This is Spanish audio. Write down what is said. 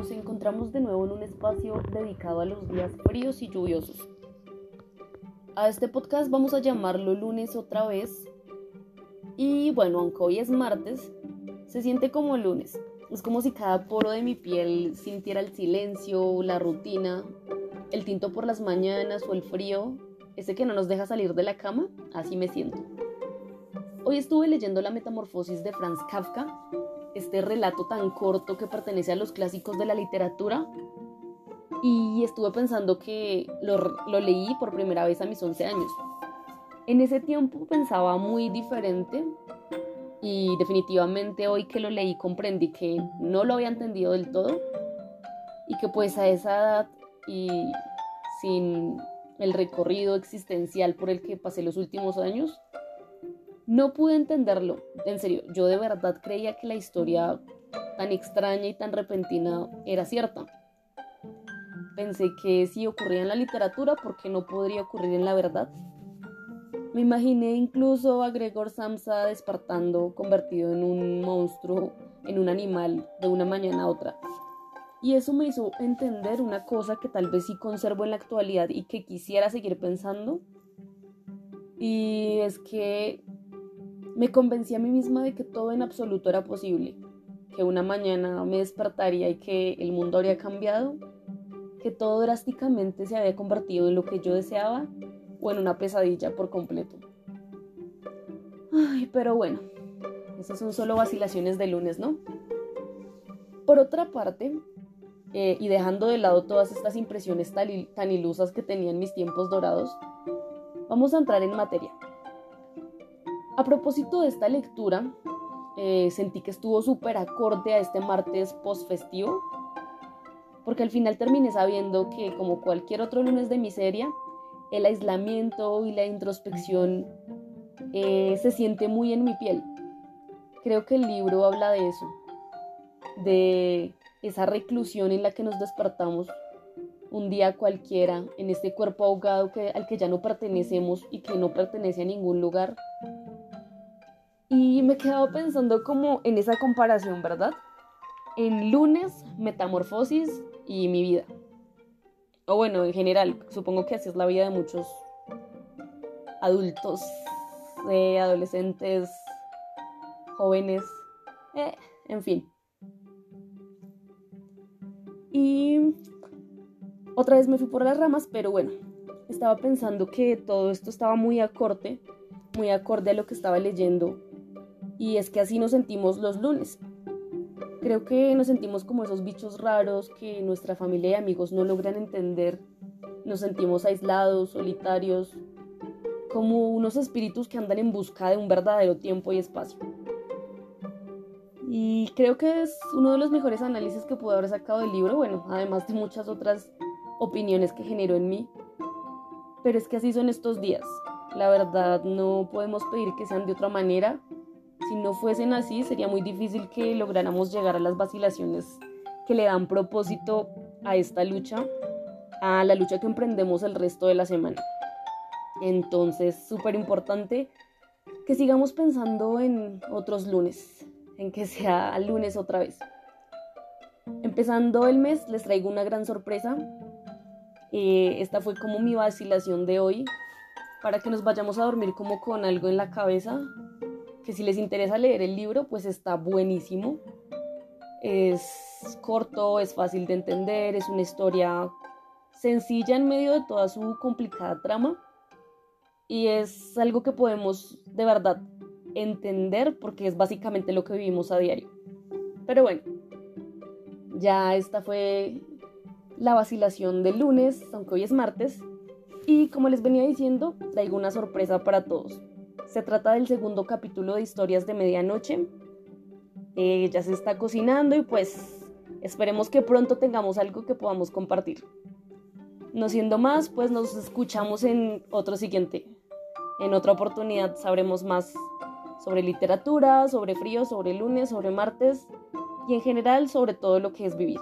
nos encontramos de nuevo en un espacio dedicado a los días fríos y lluviosos. A este podcast vamos a llamarlo lunes otra vez. Y bueno, aunque hoy es martes, se siente como lunes. Es como si cada poro de mi piel sintiera el silencio, la rutina, el tinto por las mañanas o el frío, ese que no nos deja salir de la cama. Así me siento. Hoy estuve leyendo La Metamorfosis de Franz Kafka este relato tan corto que pertenece a los clásicos de la literatura. Y estuve pensando que lo, leí por primera vez a mis 11 años. En ese tiempo pensaba muy diferente y definitivamente hoy que lo leí comprendí que no lo había entendido del todo y que pues a esa edad y sin el recorrido existencial por el que pasé los últimos años, no pude entenderlo, en serio, yo de verdad creía que la historia tan extraña y tan repentina era cierta. Pensé que si ocurría en la literatura, ¿por qué no podría ocurrir en la verdad? Me imaginé incluso a Gregor Samsa despertando, convertido en un monstruo, en un animal, de una mañana a otra. Y eso me hizo entender una cosa que tal vez sí conservo en la actualidad y que quisiera seguir pensando. Y es que me convencí a mí misma de que todo en absoluto era posible, que una mañana me despertaría y que el mundo habría cambiado, que todo drásticamente se había convertido en lo que yo deseaba o en una pesadilla por completo. Ay, pero bueno, esas son solo vacilaciones de lunes, ¿no? Por otra parte, eh, y dejando de lado todas estas impresiones tan ilusas que tenía en mis tiempos dorados, vamos a entrar en materia. A propósito de esta lectura, eh, sentí que estuvo súper acorde a este martes post-festivo, porque al final terminé sabiendo que, como cualquier otro lunes de miseria, el aislamiento y la introspección eh, se siente muy en mi piel. Creo que el libro habla de eso, de esa reclusión en la que nos despertamos un día cualquiera en este cuerpo ahogado al que ya no pertenecemos y que no pertenece a ningún lugar y me he quedado pensando como en esa comparación, ¿verdad? En lunes, metamorfosis y mi vida. O bueno, en general, supongo que así es la vida de muchos adultos, de adolescentes, jóvenes, eh, en fin. Y otra vez me fui por las ramas, pero bueno, estaba pensando que todo esto estaba muy acorde, muy acorde a lo que estaba leyendo y es que así nos sentimos los lunes. Creo que nos sentimos como esos bichos raros que nuestra familia y amigos no logran entender. Nos sentimos aislados, solitarios, como unos espíritus que andan en busca de un verdadero tiempo y espacio. Y creo que es uno de los mejores análisis que pude haber sacado del libro, bueno, además de muchas otras opiniones que generó en mí. Pero es que así son estos días. La verdad, no podemos pedir que sean de otra manera si no fuesen así, sería muy difícil que lográramos llegar a las vacilaciones que le dan propósito a esta lucha, a la lucha que emprendemos el resto de la semana. Entonces, súper importante que sigamos pensando en otros lunes, en que sea lunes otra vez. Empezando el mes, les traigo una gran sorpresa. Eh, esta fue como mi vacilación de hoy, para que nos vayamos a dormir como con algo en la cabeza, que si les interesa leer el libro, pues está buenísimo. Es corto, es fácil de entender, es una historia sencilla en medio de toda su complicada trama y es algo que podemos de verdad entender porque es básicamente lo que vivimos a diario. Pero bueno, ya esta fue la vacilación del lunes, aunque hoy es martes, y como les venía diciendo, traigo una sorpresa para todos. Se trata del segundo capítulo de Historias de Medianoche. Eh, ya se está cocinando y pues esperemos que pronto tengamos algo que podamos compartir. No siendo más, pues nos escuchamos en otro siguiente. En otra oportunidad sabremos más sobre literatura, sobre frío, sobre lunes, sobre martes y en general sobre todo lo que es vivir.